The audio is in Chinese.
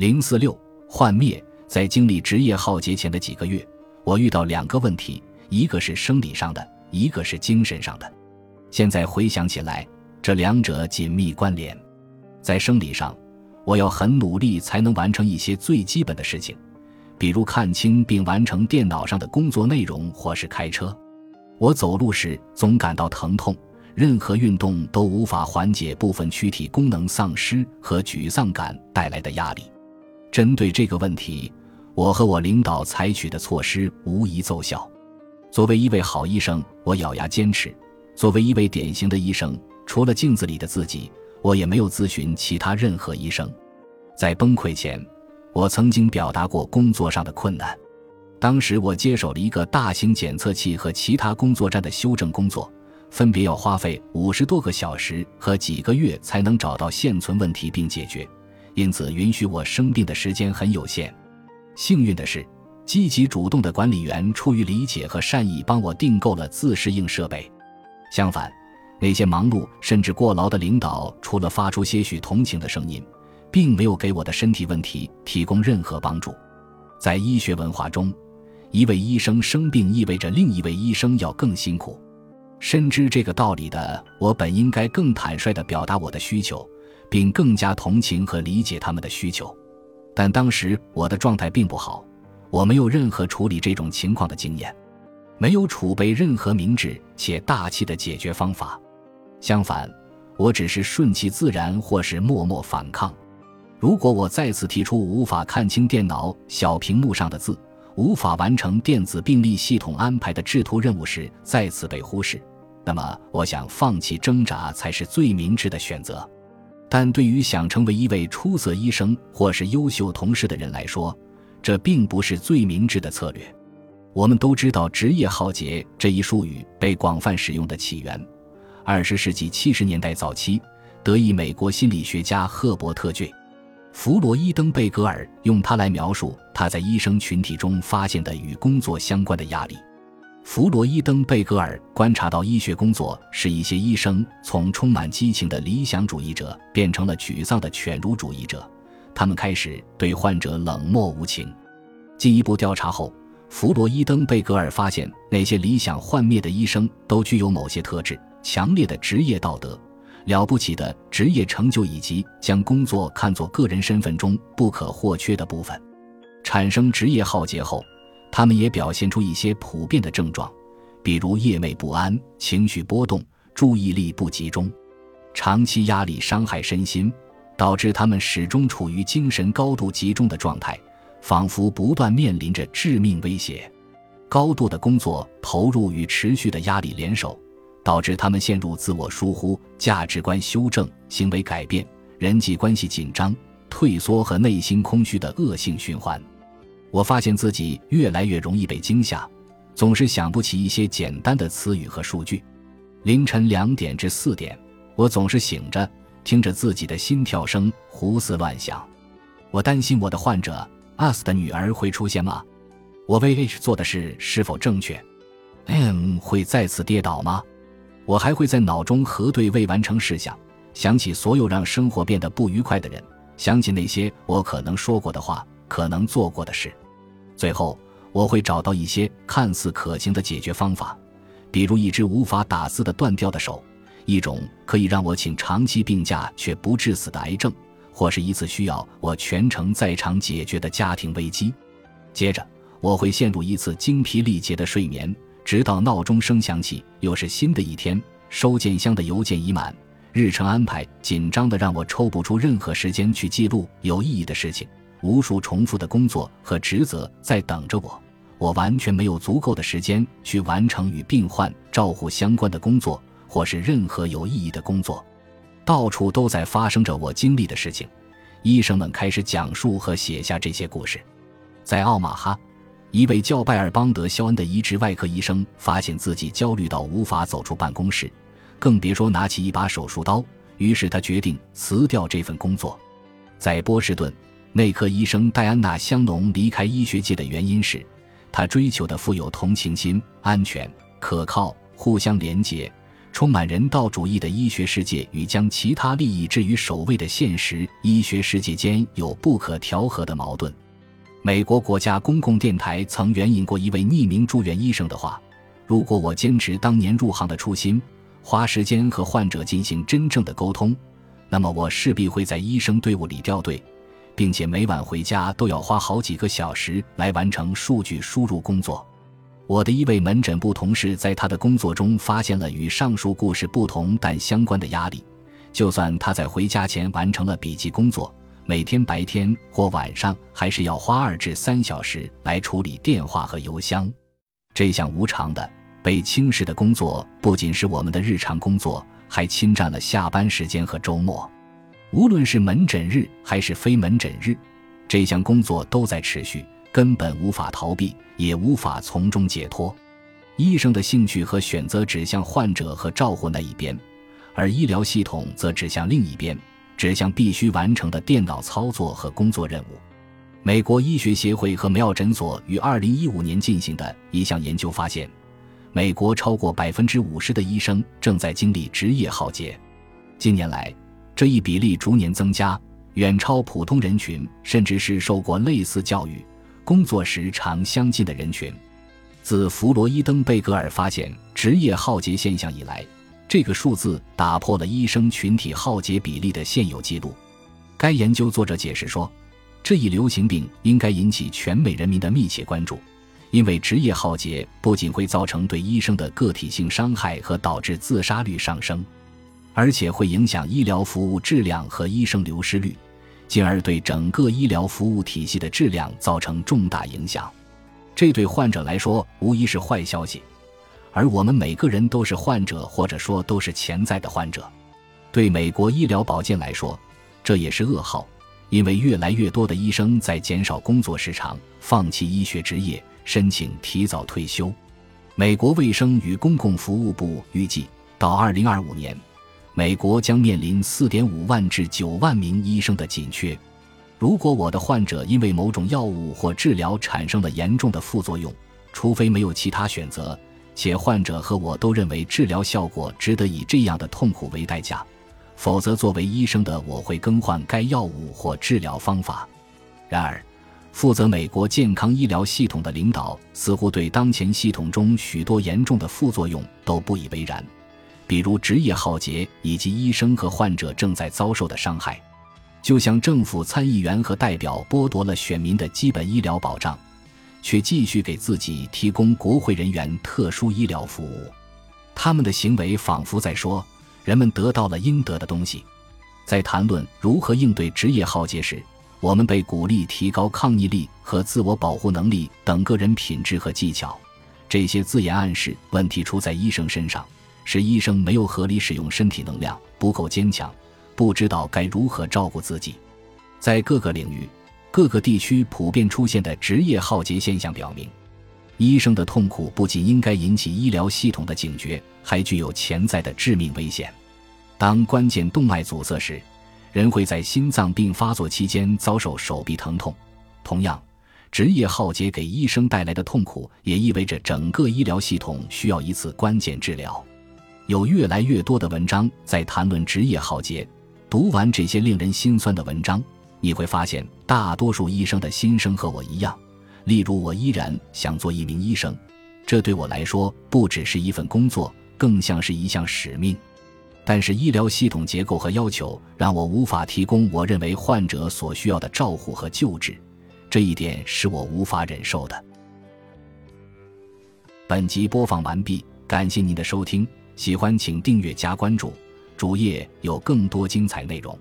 零四六幻灭，在经历职业浩劫前的几个月，我遇到两个问题，一个是生理上的，一个是精神上的。现在回想起来，这两者紧密关联。在生理上，我要很努力才能完成一些最基本的事情，比如看清并完成电脑上的工作内容，或是开车。我走路时总感到疼痛，任何运动都无法缓解部分躯体功能丧失和沮丧感带来的压力。针对这个问题，我和我领导采取的措施无疑奏效。作为一位好医生，我咬牙坚持；作为一位典型的医生，除了镜子里的自己，我也没有咨询其他任何医生。在崩溃前，我曾经表达过工作上的困难。当时我接手了一个大型检测器和其他工作站的修正工作，分别要花费五十多个小时和几个月才能找到现存问题并解决。因此，允许我生病的时间很有限。幸运的是，积极主动的管理员出于理解和善意，帮我订购了自适应设备。相反，那些忙碌甚至过劳的领导，除了发出些许同情的声音，并没有给我的身体问题提供任何帮助。在医学文化中，一位医生生病意味着另一位医生要更辛苦。深知这个道理的我，本应该更坦率地表达我的需求。并更加同情和理解他们的需求，但当时我的状态并不好，我没有任何处理这种情况的经验，没有储备任何明智且大气的解决方法。相反，我只是顺其自然或是默默反抗。如果我再次提出无法看清电脑小屏幕上的字，无法完成电子病历系统安排的制图任务时再次被忽视，那么我想放弃挣扎才是最明智的选择。但对于想成为一位出色医生或是优秀同事的人来说，这并不是最明智的策略。我们都知道“职业浩劫”这一术语被广泛使用的起源。二十世纪七十年代早期，德裔美国心理学家赫伯特 ·J· 弗洛伊登贝格尔用它来描述他在医生群体中发现的与工作相关的压力。弗洛伊登贝格尔观察到，医学工作使一些医生从充满激情的理想主义者变成了沮丧的犬儒主义者，他们开始对患者冷漠无情。进一步调查后，弗洛伊登贝格尔发现，那些理想幻灭的医生都具有某些特质：强烈的职业道德、了不起的职业成就，以及将工作看作个人身份中不可或缺的部分。产生职业浩劫后。他们也表现出一些普遍的症状，比如夜寐不安、情绪波动、注意力不集中。长期压力伤害身心，导致他们始终处于精神高度集中的状态，仿佛不断面临着致命威胁。高度的工作投入与持续的压力联手，导致他们陷入自我疏忽、价值观修正、行为改变、人际关系紧张、退缩和内心空虚的恶性循环。我发现自己越来越容易被惊吓，总是想不起一些简单的词语和数据。凌晨两点至四点，我总是醒着，听着自己的心跳声胡思乱想。我担心我的患者 US 的女儿会出现吗？我为 H 做的事是否正确？M 会再次跌倒吗？我还会在脑中核对未完成事项，想起所有让生活变得不愉快的人，想起那些我可能说过的话。可能做过的事，最后我会找到一些看似可行的解决方法，比如一只无法打字的断掉的手，一种可以让我请长期病假却不致死的癌症，或是一次需要我全程在场解决的家庭危机。接着我会陷入一次精疲力竭的睡眠，直到闹钟声响起，又是新的一天。收件箱的邮件已满，日程安排紧张的让我抽不出任何时间去记录有意义的事情。无数重复的工作和职责在等着我，我完全没有足够的时间去完成与病患照护相关的工作，或是任何有意义的工作。到处都在发生着我经历的事情。医生们开始讲述和写下这些故事。在奥马哈，一位叫拜尔邦德肖恩的移植外科医生发现自己焦虑到无法走出办公室，更别说拿起一把手术刀。于是他决定辞掉这份工作。在波士顿。内科医生戴安娜·香农离开医学界的原因是，她追求的富有同情心、安全、可靠、互相连结、充满人道主义的医学世界与将其他利益置于首位的现实医学世界间有不可调和的矛盾。美国国家公共电台曾援引过一位匿名住院医生的话：“如果我坚持当年入行的初心，花时间和患者进行真正的沟通，那么我势必会在医生队伍里掉队，并且每晚回家都要花好几个小时来完成数据输入工作。”我的一位门诊部同事在他的工作中发现了与上述故事不同但相关的压力。就算他在回家前完成了笔记工作，每天白天或晚上还是要花二至三小时来处理电话和邮箱。这项无偿的、被轻视的工作不仅是我们的日常工作，还侵占了下班时间和周末。无论是门诊日还是非门诊日，这项工作都在持续。根本无法逃避，也无法从中解脱。医生的兴趣和选择指向患者和照护那一边，而医疗系统则指向另一边，指向必须完成的电脑操作和工作任务。美国医学协会和梅奥诊所于2015年进行的一项研究发现，美国超过50%的医生正在经历职业浩劫。近年来，这一比例逐年增加，远超普通人群，甚至是受过类似教育。工作时长相近的人群，自弗洛伊登贝格尔发现职业浩劫现象以来，这个数字打破了医生群体浩劫比例的现有记录。该研究作者解释说，这一流行病应该引起全美人民的密切关注，因为职业浩劫不仅会造成对医生的个体性伤害和导致自杀率上升，而且会影响医疗服务质量和医生流失率。进而对整个医疗服务体系的质量造成重大影响，这对患者来说无疑是坏消息，而我们每个人都是患者，或者说都是潜在的患者。对美国医疗保健来说，这也是噩耗，因为越来越多的医生在减少工作时长、放弃医学职业、申请提早退休。美国卫生与公共服务部预计，到2025年。美国将面临4.5万至9万名医生的紧缺。如果我的患者因为某种药物或治疗产生了严重的副作用，除非没有其他选择，且患者和我都认为治疗效果值得以这样的痛苦为代价，否则作为医生的我会更换该药物或治疗方法。然而，负责美国健康医疗系统的领导似乎对当前系统中许多严重的副作用都不以为然。比如职业浩劫以及医生和患者正在遭受的伤害，就像政府参议员和代表剥夺了选民的基本医疗保障，却继续给自己提供国会人员特殊医疗服务。他们的行为仿佛在说：人们得到了应得的东西。在谈论如何应对职业浩劫时，我们被鼓励提高抗逆力和自我保护能力等个人品质和技巧。这些字眼暗示问题出在医生身上。是医生没有合理使用身体能量，不够坚强，不知道该如何照顾自己。在各个领域、各个地区普遍出现的职业浩劫现象表明，医生的痛苦不仅应该引起医疗系统的警觉，还具有潜在的致命危险。当关键动脉阻塞时，人会在心脏病发作期间遭受手臂疼痛。同样，职业浩劫给医生带来的痛苦，也意味着整个医疗系统需要一次关键治疗。有越来越多的文章在谈论职业浩劫。读完这些令人心酸的文章，你会发现大多数医生的心声和我一样。例如，我依然想做一名医生，这对我来说不只是一份工作，更像是一项使命。但是，医疗系统结构和要求让我无法提供我认为患者所需要的照护和救治，这一点是我无法忍受的。本集播放完毕，感谢您的收听。喜欢请订阅加关注，主页有更多精彩内容。